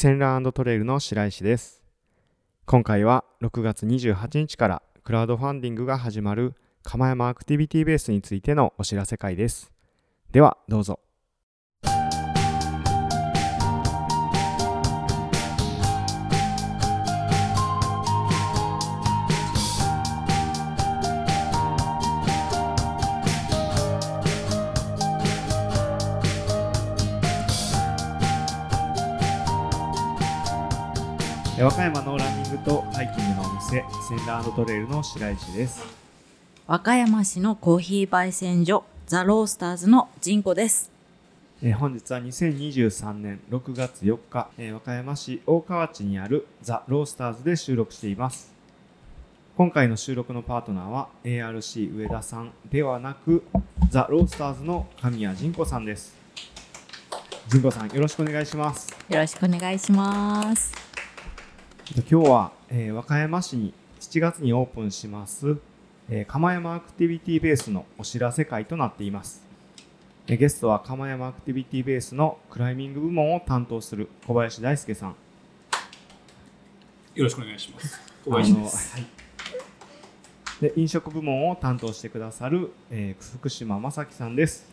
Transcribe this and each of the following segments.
仙ラントレイルの白石です。今回は6月28日からクラウドファンディングが始まる釜山アクティビティベースについてのお知らせ会です。ではどうぞ。センラートレイルの白石です。和歌山市のコーヒー焙煎所ザ・ロースターズのジンコです。えー本日は2023年6月4日、えー和歌山市大河内にあるザ・ロースターズで収録しています。今回の収録のパートナーは ARC 上田さんではなくザ・ロースターズの神谷仁子さんです。仁子さんよろしくお願いします。よろしくお願いします。今日は、えー和歌山市に7月にオープンします、えー釜山アクティビティベースのお知らせ会となっています、えーゲストは釜山アクティビティベースのクライミング部門を担当する小林大輔さんよろしくお願いします。小林です。はいで飲食部門を担当してくださる、えー福島正樹さんです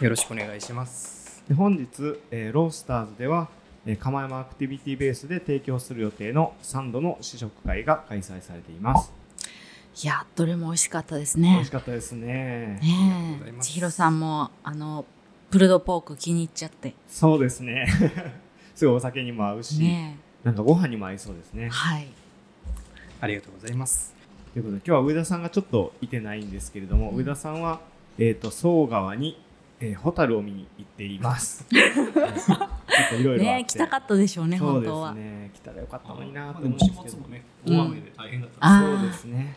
よろしくお願いします。で本日、えーロースターズでは、えー釜山 Activity Base で提供する予定の3度の試食会が開催されています。いやどれも美味しかったです美味ねしかったですね。ねありがとうございます。え千尋さんもあのプルドポーク気に入っちゃって。そうですね。すごいお酒にも合うし、ねなんかご飯にも合いそうですね。えはい。ありがとうございます。ということで今日は上田さんがちょっといてないんですけれども、うん。上田さんは、えー、と総川に、えーホタルを見に行っています っといろいろねえ来たかったでしょうねそうで本当は。すね来たらよかったのになとでも思うんですけど。始末もね、うん大雨で大変だった。あそうですね。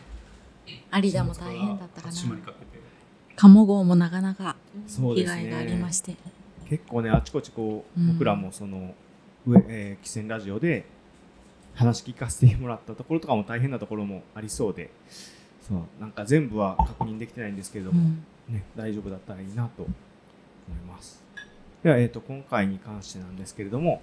有田も大変だったかな。鴨号もなかなか被害がありまして。結構ねあちこちこう、うん僕らもその上、えー、汽船ラジオで話聞かせてもらったところとかも大変なところもありそうで。そう。なんか全部は確認できてないんですけれども、うん。ね、大丈夫だったらいいなと思います。では、えー、と今回に関してなんですけれども、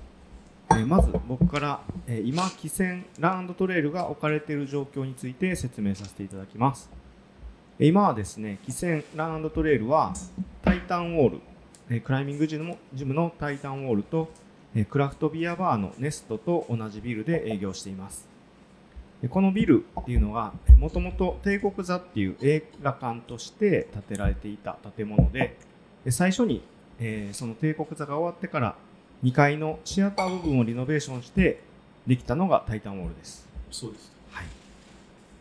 えーまず僕から、えー今、汽船ランドトレイルが置かれている状況について説明させていただきます。今はですね、汽船ランドトレイルはタイタンウォール、えークライミングジムのジムのタイタンウォールと、えークラフトビアバーのネストと同じビルで営業しています。このビルっていうのがもともと帝国座っていう映画館として建てられていた建物で最初に、えーその帝国座が終わってから2階のシアター部分をリノベーションしてできたのがタイタンウォールです。そうです。はい、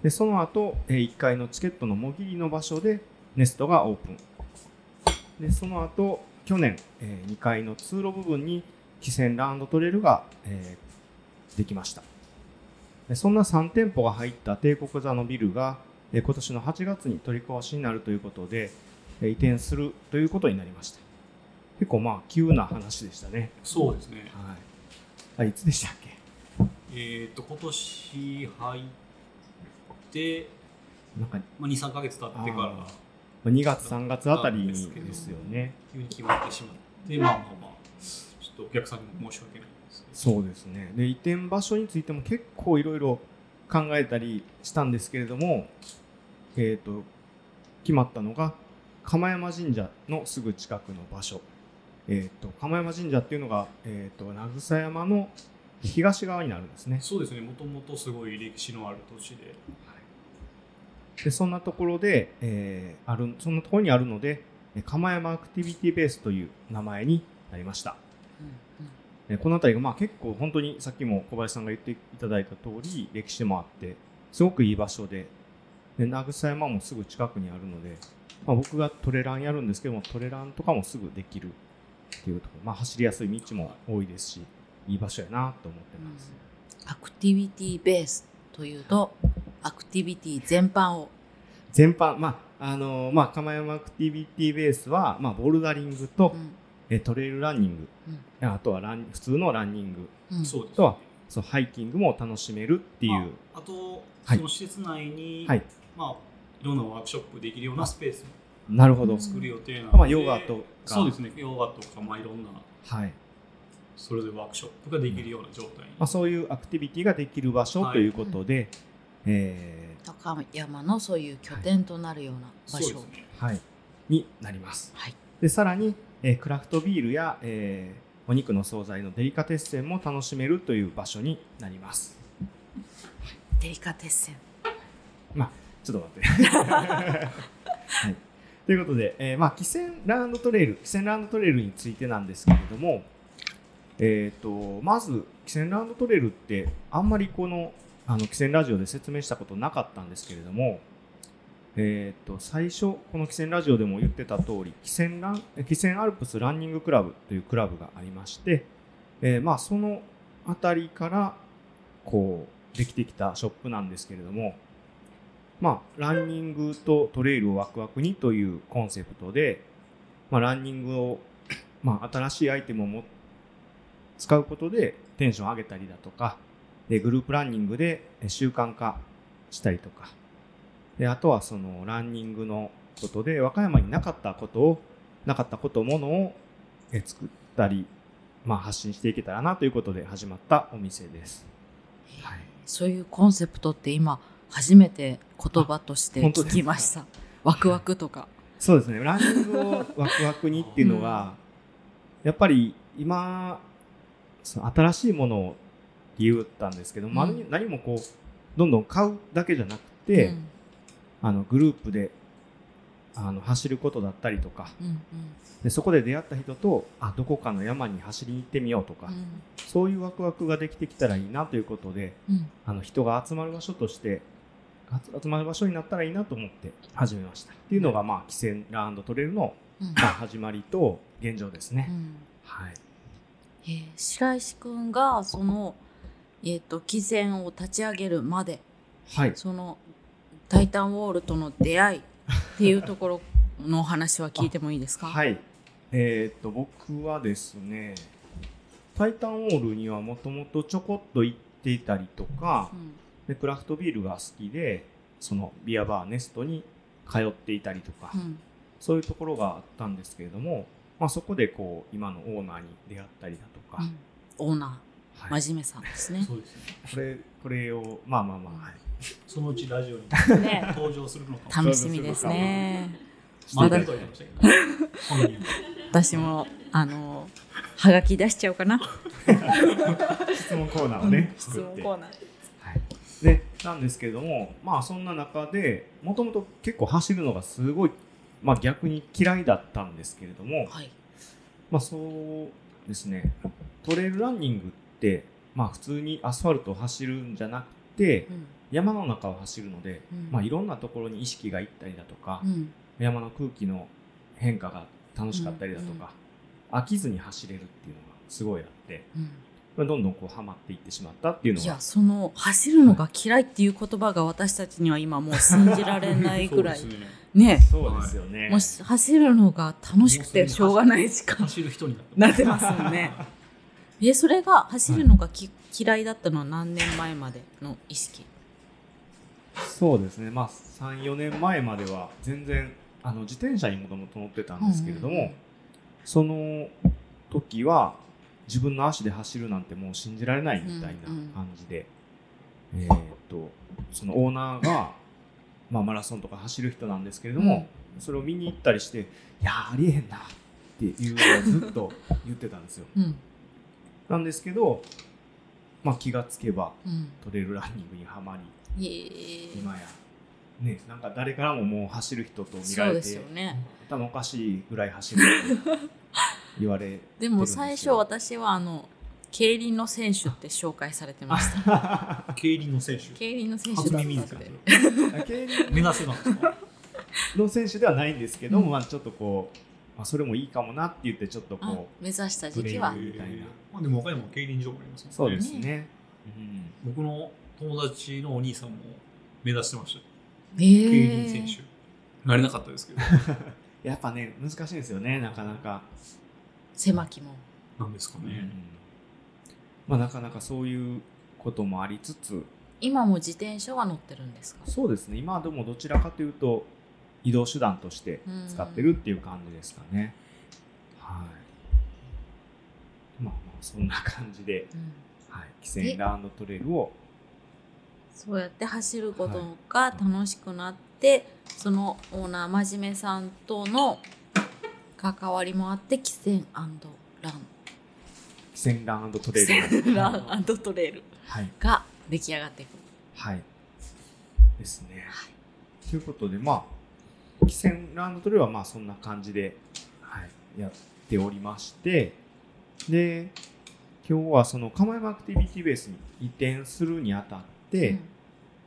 でその後、えー1階のチケットのもぎりの場所でネストがオープンでその後去年、え2階の通路部分に汽船ランドトレイルが、えーできましたでそんな3店舗が入った帝国座のビルが、えー今年の8月に取り壊しになるということで、えー移転するということになりました結構まあ急な話でしたね。そうですね。はい。あいつでしたっけ？えっと、今年入って、なんかまあ、2、3ヶ月経ってから、あ2月3月あたりにですよね。急に決まってしまって、まあ。まあまあ、ちょっとお客さんにも申し訳ないんですけど。そうですね。で移転場所についても結構いろいろ考えたりしたんですけれども、えー、と決まったのが釜山神社のすぐ近くの場所、えー、と釜山神社っていうのが、えー、と慰山の東側になるんですね。そうですね、もともとすごい歴史のある土地で、でそんなところで、えーあるそんなところにあるのでえ釜山アクティビティベースという名前になりました。えーこの辺りがまあ結構本当にさっきも小林さんが言っていただいた通り歴史もあってすごくいい場所でで慰山もすぐ近くにあるので、まあ、僕がトレランやるんですけどもトレランとかもすぐできるっていうところ、まあ、走りやすい道も多いですしいい場所やなと思ってます、アクティビティベースというとアクティビティ全般を。全般。まああのーまあ釜山アクティビティベースは、まあ、ボルダリングと、うん。えートレイルランニング。うん。あとはラン普通のランニング。うん。とはそうハイキングも楽しめるっていう、まあ、あと、はい。その施設内に、はい。まあ、いろんなワークショップできるようなスペースなるほど、作る予定なので、まあヨガとか。そうですね、ヨガとか、まあ、いろんなはい。それでワークショップができるような状態に、まあ、そういうアクティビティができる場所はい。ということで、え高山のそういう拠点となるような場所、そうですね。ーはい、になります。はい。でさらに、えークラフトビールや、えーお肉の惣菜のデリカテッセンも楽しめるという場所になります。デリカテッセン。ちょっと待って。はい、ということで、えーまあ、汽船ランドトレイル、汽船ランドトレイルについてなんですけれども、えー、とまず、汽船ランドトレイルって、あんまりこのあの汽船ラジオで説明したことなかったんですけれども、えー、と最初、この汽船ラジオでも言ってた通り、汽船ラン汽船アルプスランニングクラブというクラブがありまして、えまあ、そのあたりからこうできてきたショップなんですけれども、まあ、ランニングとトレイルをワクワクにというコンセプトで、まあ、ランニングを、まあ、新しいアイテムをも使うことでテンション上げたりだとか、でグループランニングで習慣化したりとか、であとはそのランニングのことで和歌山になかったことを、なかったこと、ものを作ったり、まあ、発信していけたらなということで始まったお店です。はいそういうコンセプトって今初めて言葉として聞きました。ワクワクとか。そうですね、ランニングをワクワクにっていうのが、やっぱり今、その新しいものを言ったんですけど、まあうん何もこう、どんどん買うだけじゃなくて、うん。あのグループであの走ることだったりとか。うん。で、そこで出会った人と、あ、どこかの山に走りに行ってみようとか、うん。そういうワクワクができてきたらいいなということで、うん。あの人が集まる場所として、集集まる場所になったらいいなと思って始めました。っていうのが、まあ、汽船ランドトレイルのうんまあ、始まりと現状ですね。うんはい。えー白石くんがそのえっ、と汽船を立ち上げるまではい。そのタイタンウォールとの出会いっていうところのお話は聞いてもいいですか？はい。えーっと、僕はですね、タイタンウォールにはもともとちょこっと行っていたりとかう、んでクラフトビールが好きで、そのビアバーネストに通っていたりとか、うん。そういうところがあったんですけれども、まあ、そこでこう今のオーナーに出会ったりだとか、うん。オーナー。はい、真面目さんですね。そうですね。これこれをまあまあまあ、はい、そのうちラジオにね。登場するのかも。しれない楽しみですね私もあのはがき出しちゃおうかな。質問コーナーをね、質作って。問コーナー。はい、でなんですけれどもまあそんな中でもともと結構走るのがすごい、まあ、逆に嫌いだったんですけれども、はい。まあそうですねトレイルランニングって、まあ、普通にアスファルトを走るんじゃなくてうん。山の中を走るので、うん。まあ、いろんなところに意識がいったりだとか、うん。山の空気の変化が楽しかったりだとか、飽きずに走れるっていうのがすごいあって、どんどんこうハマっていってしまったっていうのがいやその走るのが嫌いっていう言葉が私たちには今もう信じられないぐらい。ねね。そうですよね。もうし走るのが楽しくてしょうがない時間走る人になってますよね。えそれが走るのがき、嫌いだったのは何年前までの意識？そうですね、まあ、3、4年前までは全然あの自転車にもともと乗ってたんですけれども、うんうんうん。その時は自分の足で走るなんてもう信じられないみたいな感じで、えーっとそのオーナーが、まあ、マラソンとか走る人なんですけれども、それを見に行ったりして「いやーありえへんな」っていうのをずっと 言ってたんですよ。うん。なんですけど、まあ、気がつけばうん。トレイルランニングにはまり今やねなんか誰からももう走る人と見られてね。頭おかしいぐらい走る 言われてるんでも最初私はあの競輪の選手って紹介されてました。競輪の選手。競輪の選手初だった耳ですか？んで競輪。目指せなんですかの選手ではないんですけど、うんまあちょっとこう、まあ、それもいいかもなって言ってちょっとあこ目指した時期は。みたいなまあでも他にも競輪場もありますもんうそうですね、うん。僕の友達のお兄さんも目指してましたよ。えー。競輪選手。なれなかったですけど。やっぱね難しいんですよねなかなか、狭きもなんですかうん。ねまあなかなかそういうこともありつつ。今も自転車は乗ってるんですか？そうですね。今はでもどちらかというと移動手段として使ってるっていう感じですかね。はい。まあまあそんな感じで、うん。はい、汽船ランドトレイルを。そうやって走ることが楽しくなって、そのオーナー真面目さんとの関わりもあって汽船ラン。汽船ランドトレイル。ラントレイルはい。が出来上がっていく。はい。ですね、ということでまあ汽船ランドトレイルはまあそんな感じで、はい、やっておりましてで今日はその釜山アクティビティベースに移転するにあたって、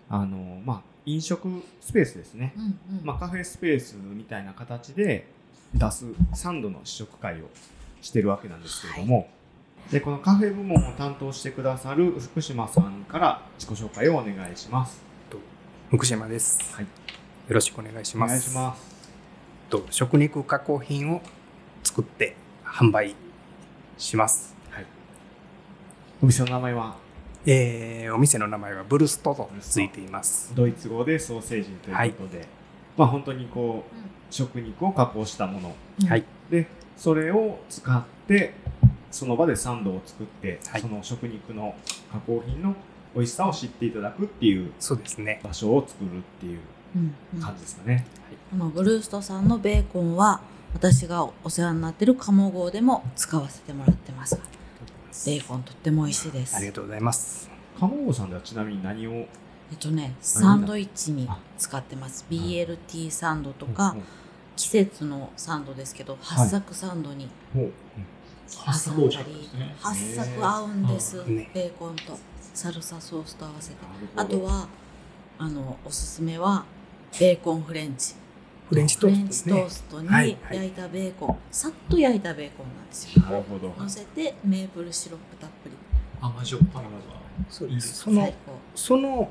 あのまあ飲食スペースですね、うんうんうん。まあ、カフェスペースみたいな形で出すサンドの試食会をしてるわけなんですけれども、でこのカフェ部門を担当してくださる福島さんから自己紹介をお願いします。福島です。はい、よろしくお願いしおます。願いします。と食肉加工品を作って販売します。はい、お店の名前は？えーお店の名前はブルストとついています。ドイツ語でソーセージということで、まあ本当にこう食肉を加工したもの。うん。はい。でそれを使ってその場でサンドを作って、はい。その食肉の加工品の美味しさを知っていただくっていうそうですね。場所を作るっていううんうん。感じですかね。このブルーストさんのベーコンは私がお世話になってる鴨号でも使わせてもらってます。がベーコンとっても美味しいです。ありがとうございます。鴨郷さんではちなみに何をえっとねサンドイッチに使ってます。あ BLT サンドとかうん季節のサンドですけど八作サンドにほう。発作工場ですね。八作合うんです、ね。ベーコンとサルサソースと合わせて。あとはあのおすすめはベーコンフレンチ。フレンチトーストね。トー。ストにはいはい。焼いたベーコン、さっと焼いたベーコンなんですよ。なるほど。乗せてメープルシロップたっぷり。甘じょっぱいのがそういいです。その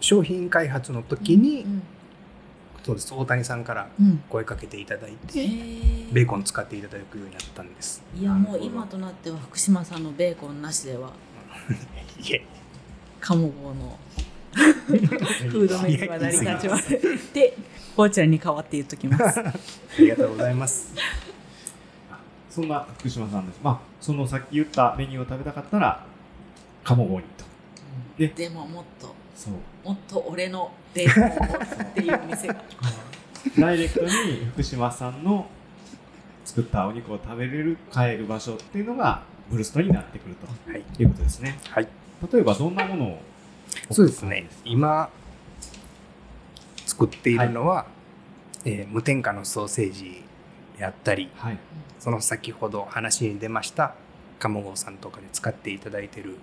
商品開発の時に、うんそうです。大谷さんからうん。声かけていただいへて、ー。ベーコン使っていただくようになったんです。いやもう今となっては福島さんのベーコンなしでは。いえ、鴨号の フードメニューは成り立ちませんでこうちゃんに代わって言っときます。ありがとうございます。そんな福島さんです。まあそのさっき言ったメニューを食べたかったら鴨郷にと。ででももっとそう。もっと俺のベーコンをっていう店がダイレクトに福島さんの作ったお肉を食べれる買える場所っていうのがブルストになってくるとはい。いうことですね。はい。例えばどんなものをそうですね。今作っているのは、えー無添加のソーセージであったり、はい。その先ほど話に出ました鴨郷さんとかで使っていただいている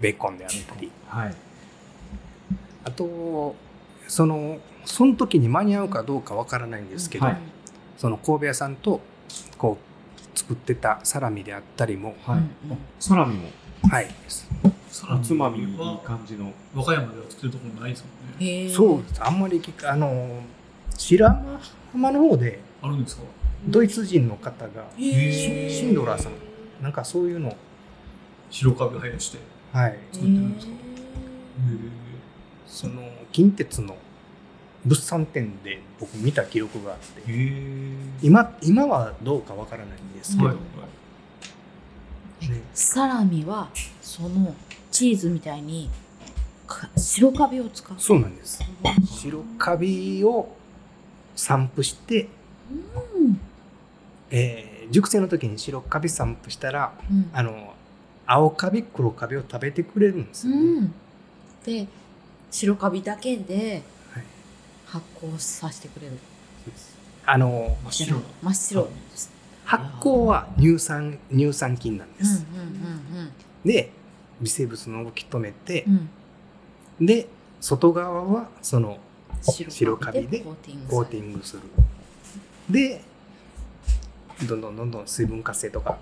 ベーコンであったり、はい。あとそのその時に間に合うかどうかわからないんですけど、はい。その神戸屋さんとこう作ってたサラミであったりも、はい。うんうん。サラミも？はい、おつまみにいいは感じの。和歌山では作るところないですもんね。そうです。あんまりあの白浜の方であるんですか？ドイツ人の方がシンドラーさんなんかそういうの。白カビ生やして。はい。作ってるんですか？へその近鉄の物産展で僕見た記憶があって。今今はどうかわからないんですけど、はいーサラミはそのチーズみたいにか白カビを使う。そうなんです。白カビを散布して、うん。えー熟成の時に白カビ散布したらうん。あの青カビ黒カビを食べてくれるんですよね、うん、で白カビだけではい。発酵させてくれる。あの真っ白。な。真っ白、発酵は乳酸乳酸菌なんです、うんうんで微生物の動き止めてう、ん。うんで外側はその白白カビでコーティングする。でどんどんどんどん水分活性とか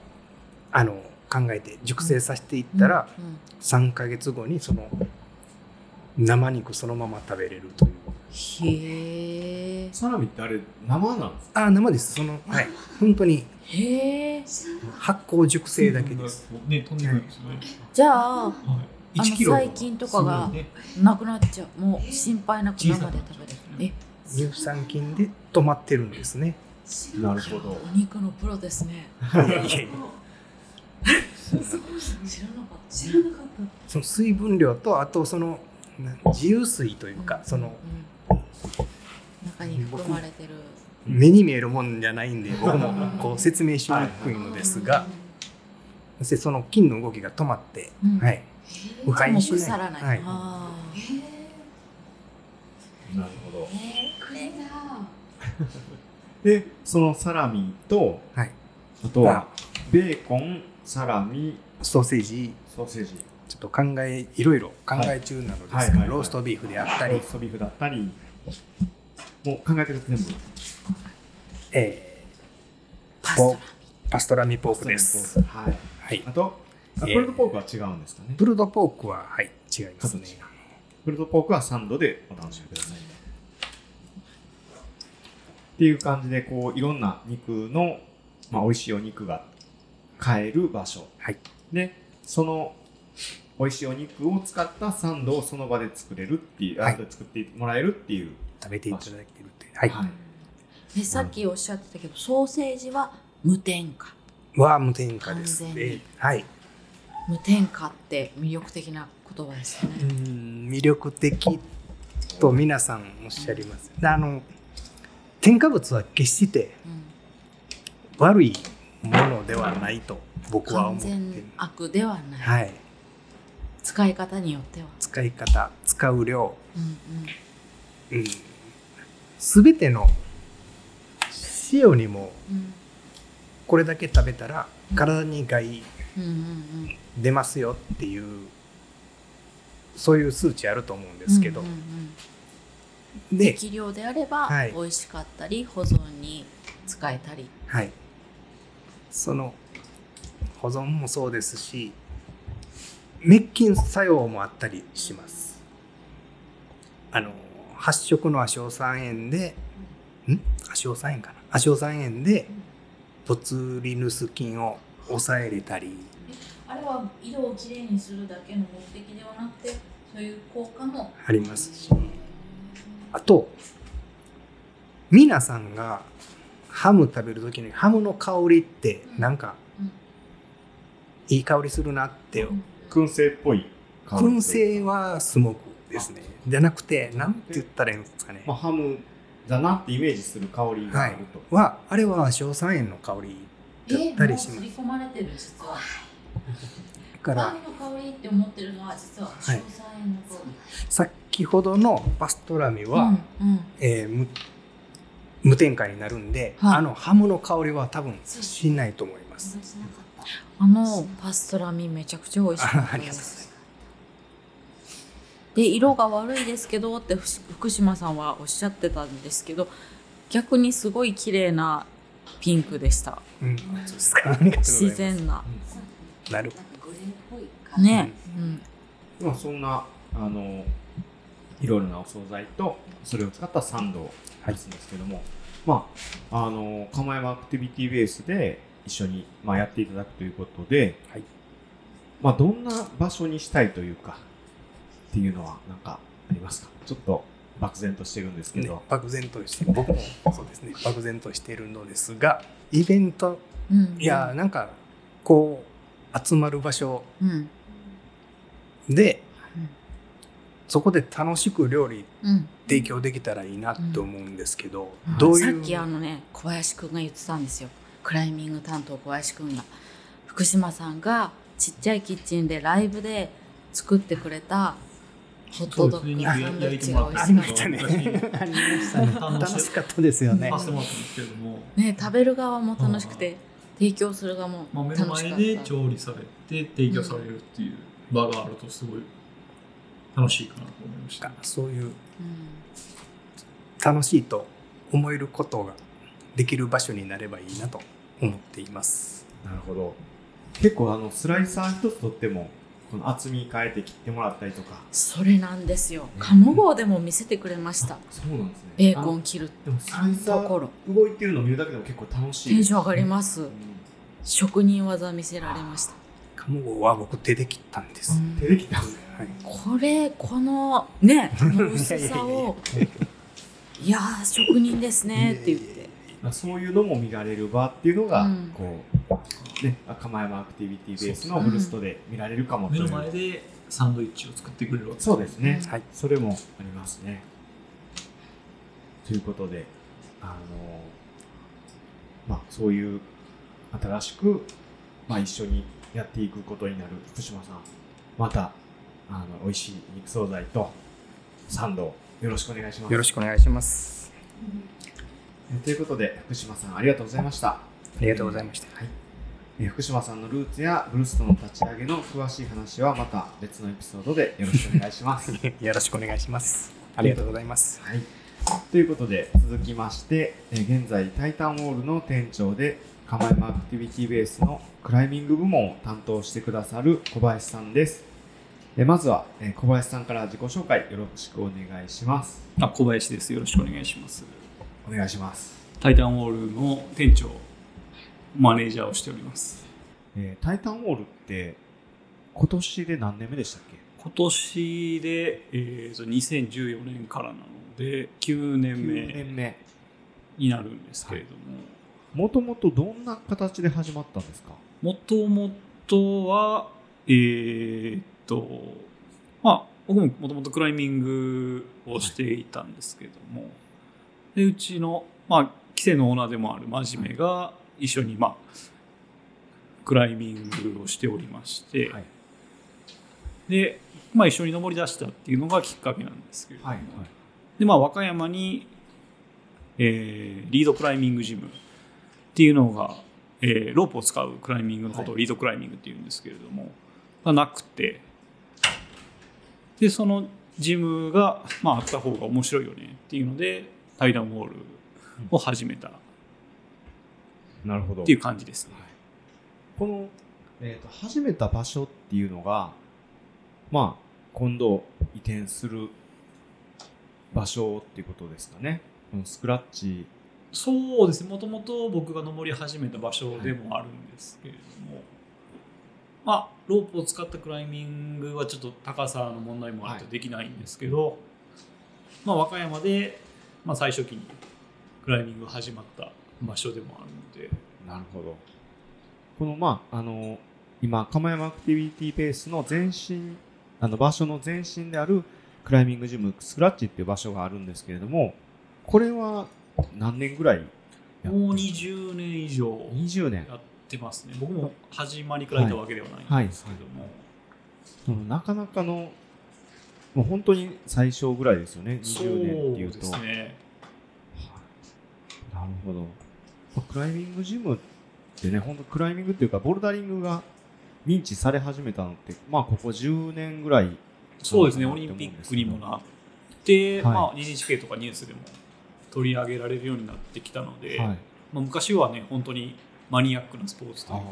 あの考えて熟成させていったら、うんうん3ヶ月後にその生肉そのまま食べれるという。へえサラミってあれ生なんですか？あ生です。そのはい。本当にへえ発酵熟成だけです。ね、飛んでくるんですよね。じゃあはい。あの1キロ。細菌とかがなくなっちゃう。もう心配なく生で食べれるえ乳酸菌で止まってるんですね。なるほど。お肉のプロですね。知らなかった。知らなかった。その水分量とあとそのな自由水というかそのうん中に含まれてる。目に見えるもんじゃないんで 僕もこう説明しにくいのですがそしてその菌の動きが止まって、うん。はい、腐敗もうしない腐らない、はい。あなるほど。ーえー、これだ。でそのサラミとはい、あとはベーコンサラミソーセージ。ソーセージちょっと考えいろいろ考え中なのですが、ローストビーフであったり。ロー、ストビーフだったり。もう考えてる全部。えパスーポパストラミポークです。はい。はい。あ、とあプえ。ールドポークは違うんですかね。プルドポークは、はい、違いますね。プルドポークはサンドでお楽しみください。っていう感じでこういろんな肉の、まあ、美味しいお肉が買える場所。はい、でその美味しいお肉を使ったサンドをその場で作れるっていう、あはい作ってもらえるっていう食べていただけるって。はい。えさっきおっしゃってたけどソーセージは無添加は無添加です。完全にえーはい。無添加って魅力的な言葉ですようね、ん魅力的と皆さんおっしゃります。あの添加物は決してうん悪いものではないと僕は思完って全悪ではない、はい。使い方によっては、使い方、使う量、うんうん、全ての塩にもうん。これだけ食べたら体に害出ますよっていうそういう数値あると思うんですけど、で、適量であればはい。美味しかったり保存に使えたり、はい、その保存もそうですし滅菌作用もあったりします。あの発色の亜硝酸塩でん？亜硝酸塩かな？亜硝酸塩でボツリヌス菌を抑えれたり。あれは色をきれいにするだけの目的ではなくてそういう効果もあります。しあと皆さんがハム食べる時にハムの香りってなんかうん。いい香りするなって燻製っぽい香り燻製はスモークですね。じゃなくてなんて言ったらいいんですかね。まあ、ハムだなってイメージする香りがあると、はあれは硝酸塩の香りだったりします。刷り込まれてる実はだから香りの香りって思ってるのは実は硝酸塩の香先ほどのパストラミり、は、うんうんえー無無添加になるんで、はいあのハムの香りは多分しないと思いますあのパストラミめちゃくちゃ美味しかったでます。で色が悪いですけどって福島さんはおっしゃってたんですけど逆にすごい綺麗なピンクでした。うん、自然な。なるね、うん。まあ、そんなあのいろいろなお惣菜とそれを使ったサンドを出すんですけども、まああの釜山アクティビティベースで一緒に、まあ、やっていただくということで、はい。まあ、どんな場所にしたいというかっていうのは何かありますか？ちょっと漠然としてるんですけねど、漠然として僕もそうですね。漠然としているのですがイベント。うん。いやなんかこう集まる場所。うん。でうん。そこで楽しく料理うん。提供できたらいいなって思うんですけど、うん。どういう？さっきあのね小林くんが言ってたんですよクライミング担当小林くんが福島さんがちっちゃいキッチンでライブで作ってくれたホットドッグサンドイッチが美あ味しかったりましたね。楽しかったですよね。ね食べる側も楽しくて提供する側も楽しかった。前で調理されて提供されるっていう場があるとすごい楽しいかなと思いました。そういううん。楽しいと思えることができる場所になればいいなと思っています。なるほど。結構あのスライサー一つとってもこの厚み変えて切ってもらったりとか。それなんですよ。鴨号でも見せてくれました。そうなんですね。ベーコン切る。あでもスライサところ。ー動いてるのを見るだけでも結構楽しい。テンション上がります。うん。職人技見せられました。鴨号は僕手で切ったんです、手できたはい、これこのねこの薄さを。いやー職人ですねって言ってそういうのも見られる場っていうのが、うんこうね、釜山アクティビティベースのブルストで見られるかもという目の前でサンドイッチを作ってくれるわけそうですね、はいそれもありますね。ということで、あのまあ、そういう新しく、まあ、一緒にやっていくことになる福島さん、またあの美味しい肉惣菜とサンドをよろしくお願いします。よろしくお願いします。えということで、福島さんありがとうございました。ありがとうございました。はいえー福島さんのルーツやブルーストの立ち上げの詳しい話はまた別のエピソードでよろしくお願いします。よろしくお願いします。ありがとうございます。はい、ということで続きまして、えー現在タイタンウォールの店長で釜山アクティビティベースのクライミング部門を担当してくださる小林さんです。えーまずは、えー小林さんから自己紹介よろしくお願いします。あ小林です。よろしくお願いします。お願いします。タイタンウォールの店長、マネージャーをしております。えータイタンウォールって今年で何年目でしたっけ？今年で、えーと2014年からなので9年 ?9 目年目。になるんですけれども、もともとどんな形で始まったんですか？もともとは、えーっと、まあ、僕ももともとクライミングをしていたんですけれども、でうちの、まあ、規制のオーナーでもある真面目が一緒に、まあ、クライミングをしておりまして、はい。で、まあ、一緒に登り出したっていうのがきっかけなんですけれども、はいはい。で、まあ、和歌山に、えーリードクライミングジムっていうのが、えーロープを使うクライミングのことをリードクライミングっていうんですけれども、がなくて、で、そのジムが、まあ、あった方が面白いよねっていうので、タイダンウォールを始めた。っなるほど。ていう感じですね。この、えー、と始めた場所っていうのがまあ今度移転する場所っていうことですかね。このスクラッチ。そうですね、もともと僕が登り始めた場所でもあるんですけれども、まあ、ロープを使ったクライミングはちょっと高さの問題もあってできないんですけど、まあ、和歌山で、まあ、最初期にクライミングが始まった場所でもあるので、なるほど。このまああの今釜山アクティビティベースの前身あの場所の前身であるクライミングジムスクラッチっていう場所があるんですけれどもこれは何年ぐらいもう20年以上。20年。やってますね。僕も始まりからいたわけではないんですけども、そのなかなかのもう本当に最初ぐらいですよねそう20年っていうとですね。なるほど。まあクライミングジムってね、本当クライミングっていうか、ボルダリングが認知され始めたのって、まあ、ここ10年ぐらい。そうですね、オリンピックにもなって、はいまあ、NHK とかニュースでも取り上げられるようになってきたので、はい。まあ、昔はね、本当にマニアックなスポーツというか、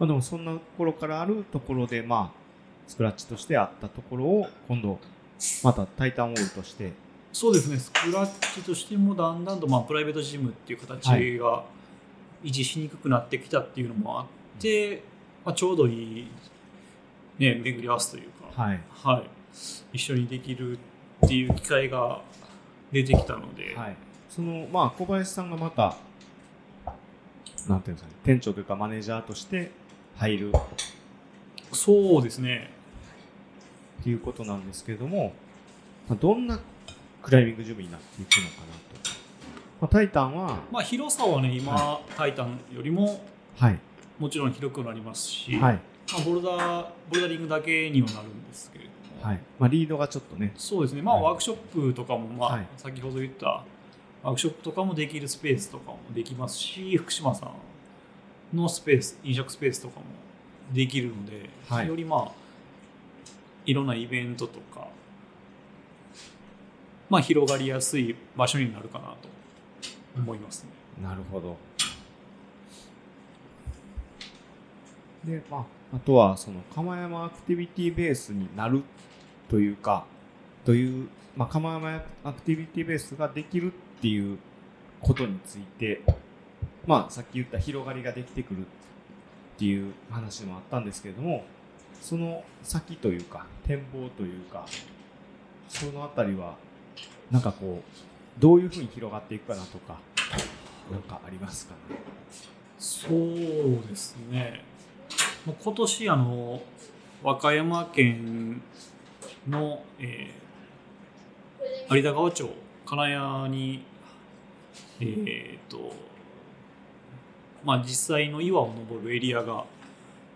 まあ、でもそんな頃からあるところで、まあ、スクラッチとしてあったところを、今度、またタイタンウォールとして、そうですね、スクラッチとしてもだんだんと、まあ、プライベートジムっていう形はいが維持しにくくなってきたっていうのもあって、まあ、ちょうどいい、ね、巡り合わせというか、はい。はい、一緒にできるっていう機会が出てきたので、はい。その、まあ、小林さんがまた、なんていうんですかね、店長というかマネージャーとして入るそうですね、っていうことなんですけれども、まあ、どんなクライミングジムになっていくのかなと。まあ、タイタンは、まあ、広さはね、今、タイタンよりもはい、もちろん広くなりますし、はい、まあ、ボルダーボルダリングだけにはなるんですけれども、はい。まあ、リードがちょっとね、そうですね、まあ、はい。ワークショップとかも、まあはい。先ほど言ったワークショップとかもできるスペースとかもできますし、福島さんのスペース、飲食スペースとかもできるので、はいよりまあ、いろんなイベントとか、まあ、広がりやすい場所になるかなと思いますね。なるほど。で、まあ、あとは、その、釜山アクティビティベースになるというか、という、まあ、釜山アクティビティベースができるっていうことについて、まあ、さっき言った広がりができてくるっていう話もあったんですけれども、その先というか、展望というか、そのあたりは、なんかこう、どういうふうに広がっていくかなとか、なんかありますかね？そうですね。今年あの和歌山県の、えー有田川町金谷にえっ、とまあ実際の岩を登るエリアが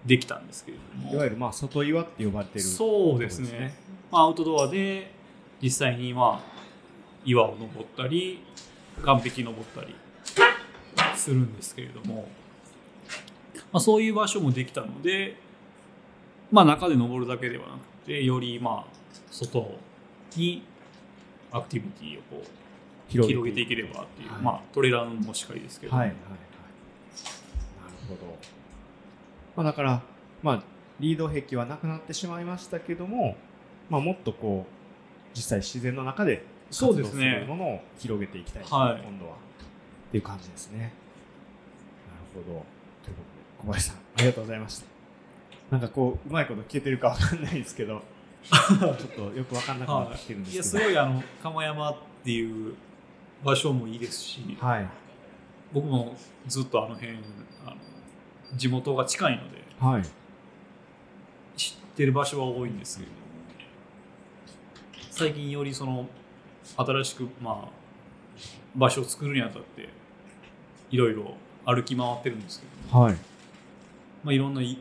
できたんですけれども。いわゆるまあ外岩って呼ばれてる。そうですね。ねまあ、アウトドアで実際にまあ岩を登ったり岸壁登ったりするんですけれども、まあ、そういう場所もできたので、まあ、中で登るだけではなくてよりまあ外にアクティビティをこう広広げていければっていう、はいまあ、トレランもしっかりですけど、はいはいほど、まあ、だからまあリード壁はなくなってしまいましたけども、まあ、もっとこう実際自然の中でそうですね。活動るものを広げていきたい、はい。今度は。っていう感じですね。なるほど。ということで小林さんありがとうございました。なんかこううまいこと聞けてるかわかんないですけど ちょっとよくわかんなくなってきてるんでいやすけど。すごいあの釜山っていう場所もいいですし、はい。僕もずっとあの辺地元が近いのではい。知ってる場所は多いんですけれども最近よりその新しくまあ場所を作るにあたっていろいろ歩き回ってるんですけども、はい。まあ、いろんない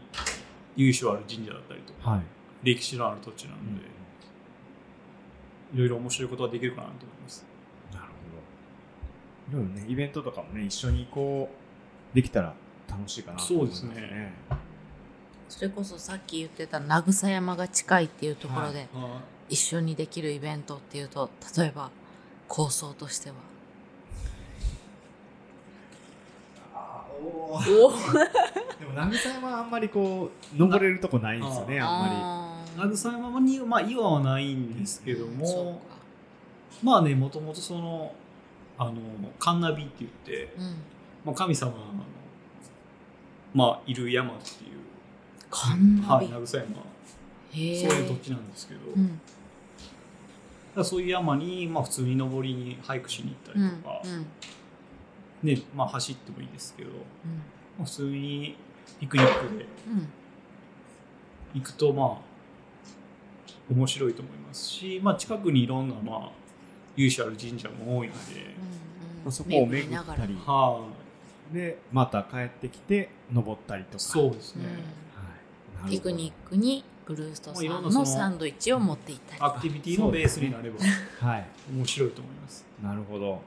由緒ある神社だったりとかはい。歴史のある土地なので、いろいろ面白いことができるかなと思います。なるほど。いろいろね、イベントとかもね、一緒にこう、できたら楽しいかなと思いますそうですね。それこそさっき言ってた名草山が近いっていうところであ一緒にできるイベントっていうと例えば構想としては。おお でも、慰山はあんまりこう、登れるとこないんですよね、あんまあー慰山に、まあ、岩はないんですけどそうも、か。まあね、もともとその、あの、カンナビって言って、うん。まあ、神様の、まあ、いる山っていう、はい、慰山、へえそういう土地なんですけど、うん。らそういう山に、まあ、普通に登りにハイクしに行ったうんりとか、うんね、まあ、走ってもいいですけど、うん。まあ、普通にピクニックで。うん。行くと、まあ、面白いと思いますし、まあ、近くにいろんな、まあ、由緒ある神社も多いので、うんそこを巡ったり、はで、また帰ってきて、登ったりとか。い、そうですね。うんはい。ピクニックにブルーストさんののサンドイッチを持って行ったりとかアクティビティのベースになればはい。面白いと思います。なるほど。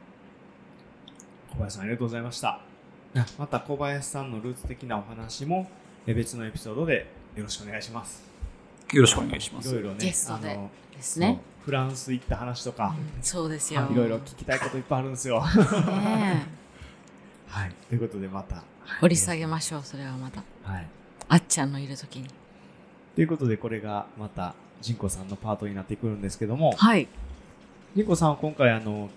小林さん、ありがとうございました。あまた小林さんのルーツ的なお話もえ別のエピソードでよろしくお願いします。よろしくお願いします。いろいろね、ゲストであのですねフランス行った話とか、うんそうですよいろいろ聞きたいこといっぱいあるんですよ。ねはい。ということでまた。え掘り下げましょうそれはまたはい。あっちゃんのいる時にということでこれがまたジンコさんのパートになってくるんですけども、はいジンコさんは今回あの、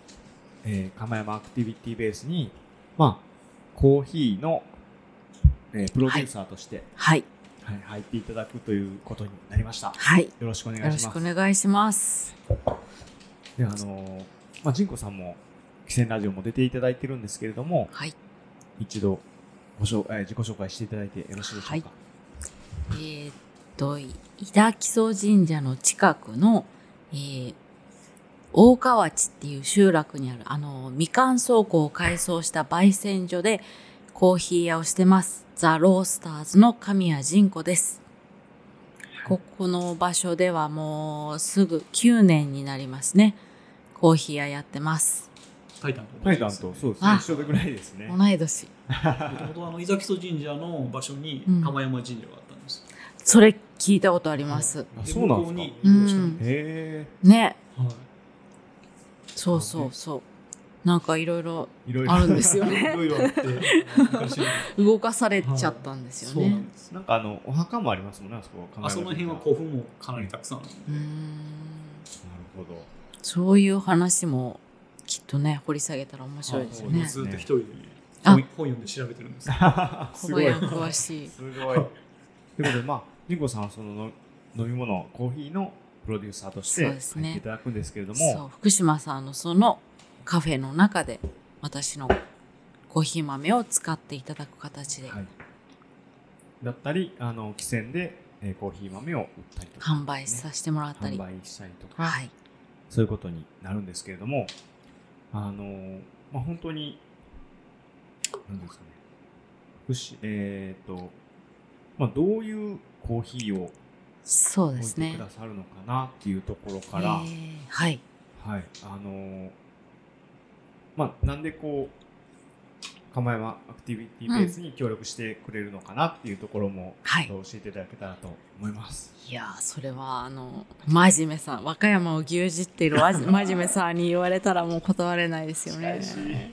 えー、釜山アクティビティベースに、まあ、コーヒーの、えープロデューサーとして、はいはい入っていただくということになりました。はいよろしくお願よろしくいします。お願いしますで、あのーまあ、ジンコさんも、汽船ラジオも出ていただいてるんですけれども、はい一度ごしょ、えー自己紹介していただいてよろしいでしょうか。はいえーっと井田木曽神社の近くの、えー大川内っていう集落にあるあのみかん倉庫を改装した焙煎所でコーヒー屋をしてますザ・ロースターズの神谷仁子ですここの場所ではもうすぐ9年になりますねコーヒー屋やってますタイタンと。タイタンと、そうですね。あ、一緒ぐらいですね。同い年。もともとあの伊崎曽神社の場所にうん。釜山神社があったんです。それ聞いたことあります。あそうなんですか？うんです。へね。はい。そうそうそう。なんかいろいろえ、いろいろあるんですよね。いろいろあって、昔の動かされちゃったんですよそうなねんです。なんかあの、お墓もありますもんね、あそこ。あその辺はなる古墳もかなりたくさんあるうーんほど。そういう話もきっとね掘り下げたら面白いですよね。はいずっと一人であ本本読んで調べてるんです。すごい。詳しい。すごい。ということで、まあ、ジンコさんはそのの飲み物、コーヒーのプロデューサーとしてそうですね。入っていただくんですけれども、福島さんのそのカフェの中で私のコーヒー豆を使っていただく形で。はい、だったりあの汽船で、えーコーヒー豆を売ったりとか、販売させてもらったり、販売したりとか、はい、そういうことになるんですけれどもあの、まあ、本当に何ですかね。福祉えっ、と、まあ、どういうコーヒーをそうですね。く。ださるのかなっていうところから、えーはい、はい、あのーまあ、なんでこう、釜山アクティビティベースに協力してくれるのかなっていうところも、教えていただけたらと思います。いやーそれはあの真面目さん和歌山を牛耳っているわ真面目さんに言われたらもう断れないですよね。そうですね。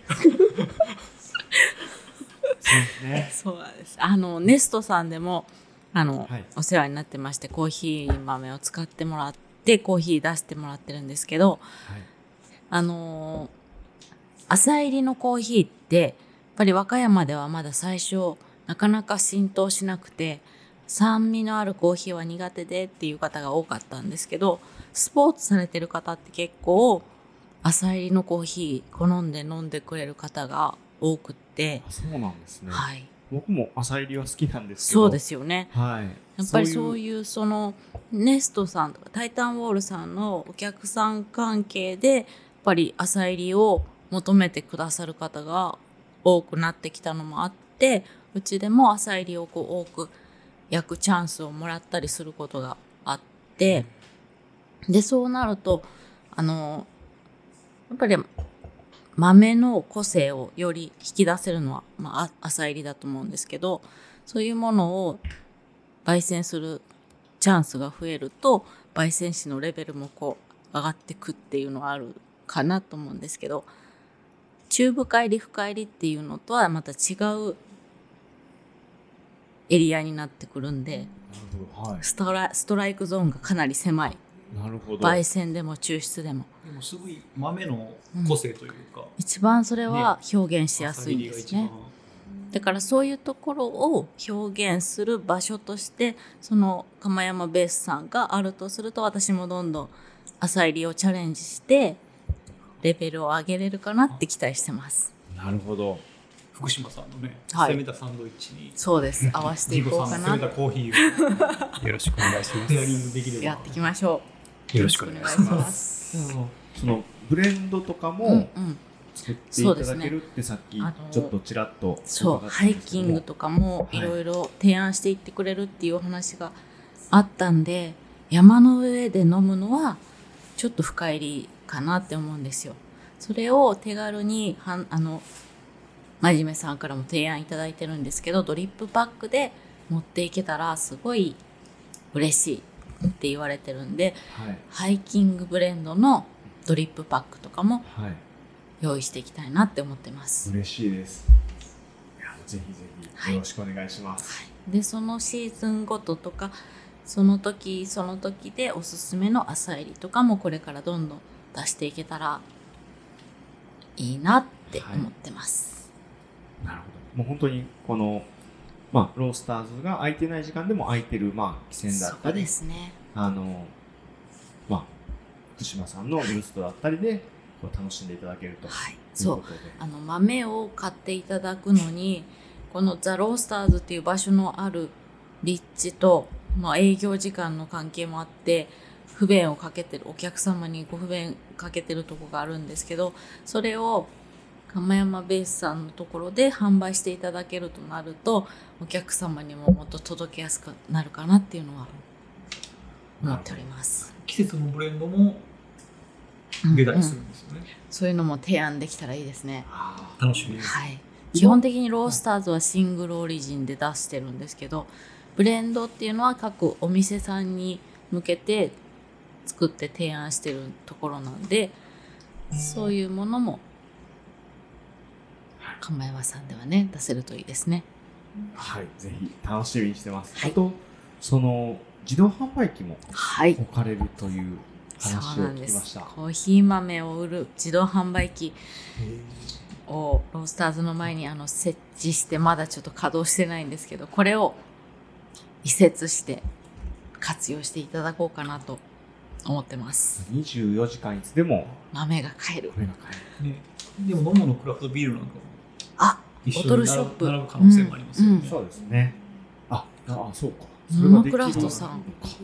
そうです。あのネストさんでもあの、はいお世話になってましてコーヒー豆を使ってもらってコーヒー出してもらってるんですけど、はい。あのー朝入りのコーヒーってぱり和歌山ではまだ最初なかなか浸透しなくて酸味のあるコーヒーは苦手でっていう方が多かったんですけどスポーツされてる方って結構朝入りのコーヒー好んで飲んでくれる方が多くって、あそうなんですね。はい、僕も朝入りは好きなんですけど。そうですよね。はい。やっぱりそうういうそのネストさんとかタイタンウォールさんのお客さん関係でやっぱり朝入りを求めてくださる方が多くなってきたのもあってうちでも朝入りをこう多く焼くチャンスをもらったりすることがあってでそうなるとあのやっぱり豆の個性をより引き出せるのは、まあ、朝入りだと思うんですけどそういうものを焙煎するチャンスが増えると焙煎士のレベルもこう上がってくっていうのはあるかなと思うんですけど中部帰り深入りっていうのとはまた違うエリアになってくるんで。はい。ストラストライクゾーンがかなり狭いなるほど。焙煎でも抽出でもでもすごい豆の個性というか、一番それは表現しやすいんですね。だからそういうところを表現する場所としてその釜山ベースさんがあるとすると私もどんどん朝入りをチャレンジしてレベルを上げれるかなって期待してます。なるほど。福島さんのね、はい攻めたサンドイッチにそうです。合わせていジこうかなゴさんの攻めたコーヒーをよろしくお願いしまペアリングできればやっていきましょう。よろしくお願いしますす。そのブレンドとかうんもうん。作っていただけるってさっきちょっとちらっとそうハイキングとかもはいいろいろ提案していってくれるっていうお話があったんで山の上で飲むのはちょっと深入りかなって思うんですよ。それを手軽にはんあの真面目さんからも提案いただいてるんですけどドリップパックで持っていけたらすごい嬉しいって言われてるんではい。ハイキングブレンドのドリップパックとかもはい。用意していきたいなって思ってます。嬉しいです。ぜひぜはい。ひよろしくお願いします、でそのシーズンごととかその時その時でおすすめの朝入りとかもこれからどんどん出していけたらいいなって思ってます。なるほど。もう本当にこのまあロースターズが空いてない時間でも空いてるまあ汽船だったりですね。あのまあ福島さんのブルストだったりで楽しんでいただけるとはい、そう。あの豆を買っていただくのにこのザ・ロースターズっていう場所のある立地と、まあ、営業時間の関係もあって不便をかけてるお客様にご不便かけてるとこがあるんですけどそれを釜山ベースさんのところで販売していただけるとなるとお客様にももっと届けやすくなるかなっていうのは思っております。季節のブレンドも出たりするんですよね、そういうのも提案できたらいいですね。あ楽しみです、はい、基本的にロースターズはシングルオリジンで出してるんですけどブレンドっていうのは各お店さんに向けて作って提案してるところなんでそういうものも釜山さんではね出せるといいですね。はいぜひ楽しみにしてます、はい。あとその自動販売機もはい。置かれるという話を聞きました。コーヒー豆を売る自動販売機をロースターズの前にあの設置してまだちょっと稼働してないんですけどこれを移設して活用していただこうかなと思ってます。24時間いつでも。豆が買える。これが買える。ね、でも飲むのクラフトビールなんかも。あ一ボト緒に並ルショップ。ぶ並ぶ可能性もありますよね。そうですね。ああそうか。ノムクラフトさん。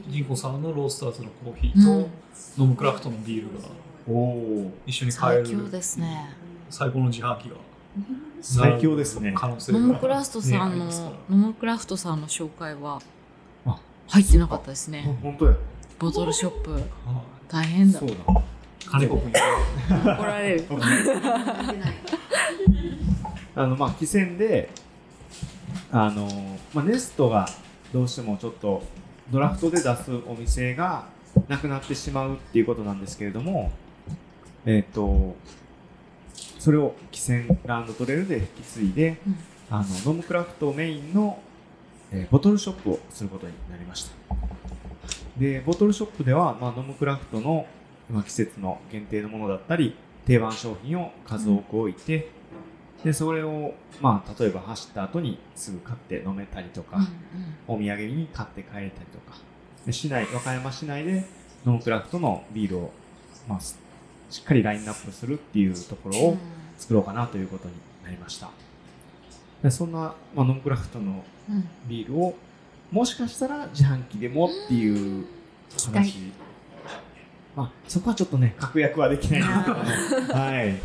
ジンコさんのロースターズのコーヒーと、うん。ノムクラフトのビールがおお一緒に買え最強るですね。最高の自販機が。最強ですね。可能性が。ノムクラフトさんの、ますから。ノムクラフトさんの紹介はあ入ってなかったですね。本当やボトルショップ。はい大変だ。そうだ。金子君。怒られる。あのまあ汽船であの、まあ、ネストがどうしてもちょっとドラフトで出すお店がなくなってしまうっていうことなんですけれどもえっ、とそれを汽船ランドトレールで引き継いで、うん。あのノムクラフトメインの、えーボトルショップをすることになりましたでボトルショップでは、まあ、ノムクラフトの、まあ、季節の限定のものだったり定番商品を数多く置いて、でそれを、まあ、例えば走った後にすぐ買って飲めたりとか、お土産に買って帰れたりとかで市内和歌山市内でノンクラフトのビールを、まあ、すしっかりラインナップするっていうところを作ろうかなということになりました。でそんな、まあ、ノンクラフトのうんうん。ビールをもしかしたら自販機でもっていう話。期まあそこはちょっとね確約はできない。んですけど。もはい。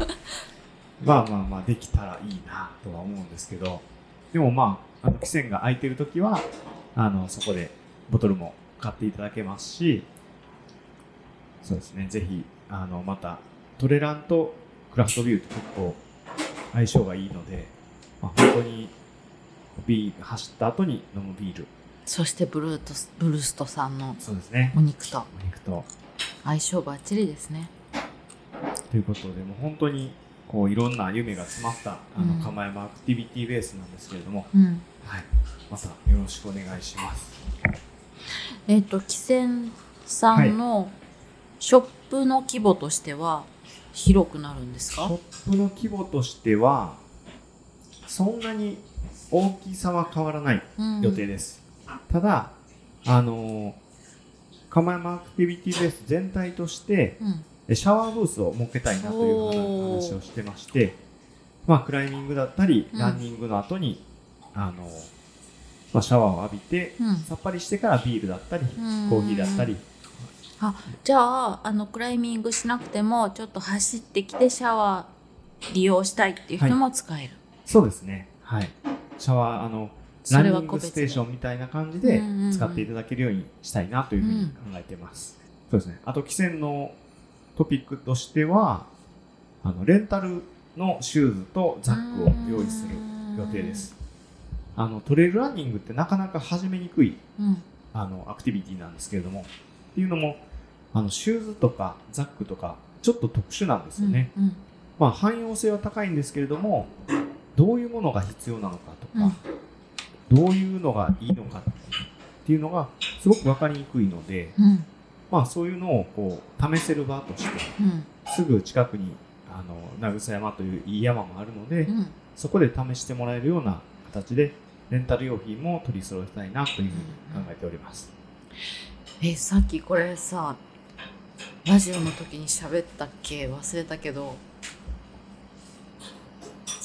まあまあまあできたらいいなとは思うんですけど。でもまああの汽船が空いてる時はあのそこでボトルも買っていただけますし。そうですね。ぜひあのまたトレランとクラフトビールって結構相性がいいので、まあ、本当にビール走った後に飲むビールそしてブルートスブルーストさんのそうですね。お肉と。お肉と。相性バッチリですね。ということでもう本当にこういろんな夢が詰まったあの、うん。釜山アクティビティベースなんですけれども、うん。はい、またよろしくお願いします。えっ、と汽船さんのショップの規模としては広くなるんですか？ショップの規模としてはそんなに大きさは変わらないうん。予定です。ただあの釜山アクティビティベース全体としてうん。えシャワーブースを設けたいなという話をしてまして、まあ、クライミングだったり、うん。ランニングの後に、あの、まあ、シャワーを浴びて、うん。さっぱりしてからビールだったり、うん。コーヒーだったり、じゃああのクライミングしなくてもちょっと走ってきてシャワー利用したいっていう人も使える、そうですね。はい。シャワー、あの、そランニングステーションみたいな感じでうんうんうん使っていただけるようにしたいなというふうに考えています。そうですね。あと、汽船のトピックとしては、あの、レンタルのシューズとザックを用意する予定です。あの、トレイルランニングってなかなか始めにくい、うんあの、アクティビティなんですけれども、っていうのも、あの、シューズとかザックとか、ちょっと特殊なんですよね。うんまあ、汎用性は高いんですけれどもどういうものが必要なのかとか、どういうのがいいのかっていうのがすごく分かりにくいので、うん。まあ、そういうのをこう試せる場としてうん。すぐ近くにあの名草山といういい山もあるので、うん。そこで試してもらえるような形でレンタル用品も取り揃えたいなというふうに考えております。えさっきこれさラジオの時に喋ったっけ？忘れたけど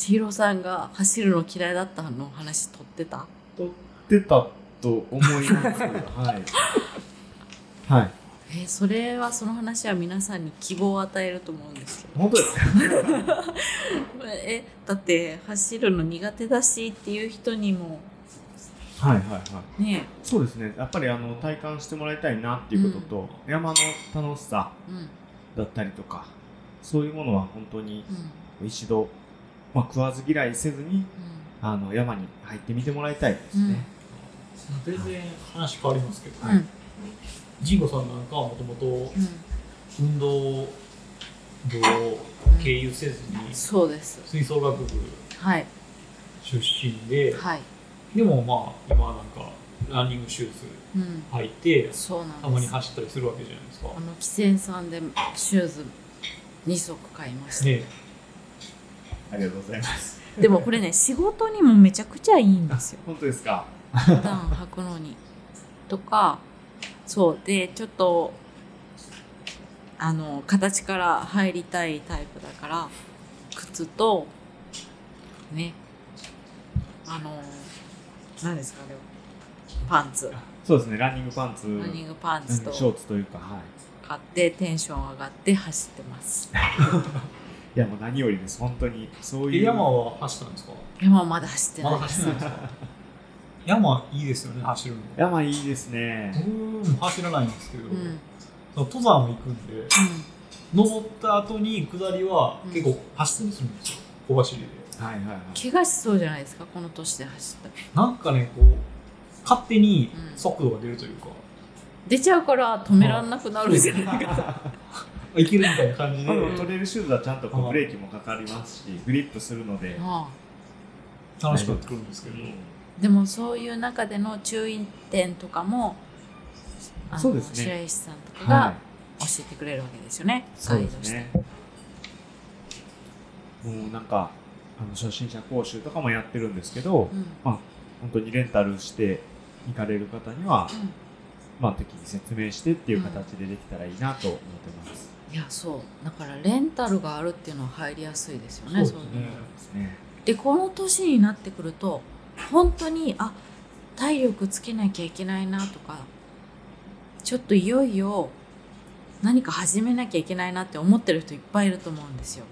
千尋さんが走るの嫌いだったの話取ってた？撮ってたと思います。はい。はい。えそれはその話は皆さんに希望を与えると思うんですけど本当ですか？えだって走るの苦手だしっていう人にもはいはいはい。ねそうですね。やっぱりあの体感してもらいたいなっていうことと、山の楽しさうんうんだったりとか、そういうものは本当に一度、まあ、食わず嫌いせずにあの山に入ってみてもらいたいですね。全然話変わりますけど、うんうんジンゴさんなんかはもともとうん。運動部を経由せずにそうです。吹奏楽部はい。出身で、はい。でもまあ今なんかランニングシューズうん。履いてそうなんです。たまに走ったりするわけじゃないですか。あの汽船さんでシューズ2足買いました、ねありがとうございます。でもこれね仕事にもめちゃくちゃいいんですよ。本当ですか？普段履くのにとかそう。でちょっとあの形から入りたいタイプだから靴とねあの何ですかあれは？パンツ。そうですねランニングパンツ。ランニングパンツと。ショーツというかはい。買ってテンション上がって走ってます いやもう何よりです。本当にそういう。え山は走ったんですか？山はまだ走ってまだない。です走ってないんですか？山いいですよね走るの。山いいですね。僕も走らないんですけど、うん、登山も行くんで登った後に下りは結構走ったりするんですよ。小走りで。はいはいはい。怪我しそうじゃないですか？この年で走ったら。なんかねこう勝手に速度が出るというか、出ちゃうから止めらんなくなるじゃないかい けるみたいな感じで、トレイルシューズはちゃんとこうブレーキもかかりますしグリップするので、あ楽しくなってくるんですけど、あでもそういう中での注意点とかもそうですね。白石さんとかはが教えてくれるわけですよね、い、そうガイドしてですね。もうなんかあの初心者講習とかもやってるんですけど、うん。本当にレンタルして行かれる方には、うん。まあ、適宜説明してっていう形でできたらいいなと思ってます。いやそう。だからレンタルがあるっていうのは入りやすいですよね。そうですね。でこの年になってくると本当にあ体力つけなきゃいけないなとかちょっといよいよ何か始めなきゃいけないなって思ってる人いっぱいいると思うんですよ。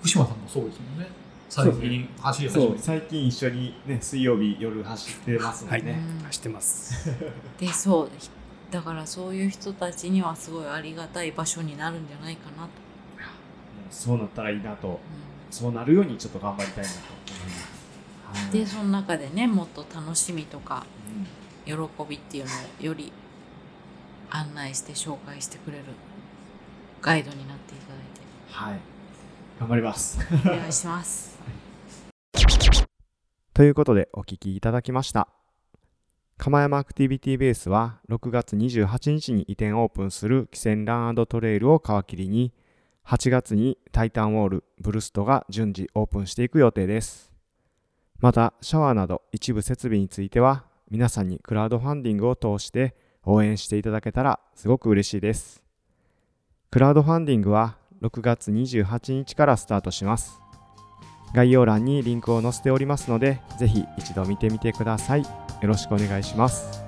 福島さんもそうですもんね。最近走り始めて。そう。最近一緒にね水曜日夜走ってますもんね。はい。うん。走ってます。でそうだからそういう人たちにはすごいありがたい場所になるんじゃないかなと。そうなったらいいなと、うそうなるようにちょっと頑張りたいなと思います。はいんでその中でねもっと楽しみとかうん喜びっていうのをより案内して紹介してくれるガイドになっていただいてはい。頑張ります。お願いします。ということでお聞きいただきました。釜山アクティビティベースは6月28日に移転オープンする汽船ラントレイルを皮切りに8月にタイタンウォールブルストが順次オープンしていく予定です。またシャワーなど一部設備については皆さんにクラウドファンディングを通して応援していただけたらすごく嬉しいです。クラウドファンディングは6月28日からスタートします。概要欄にリンクを載せておりますので、ぜひ一度見てみてください。よろしくお願いします。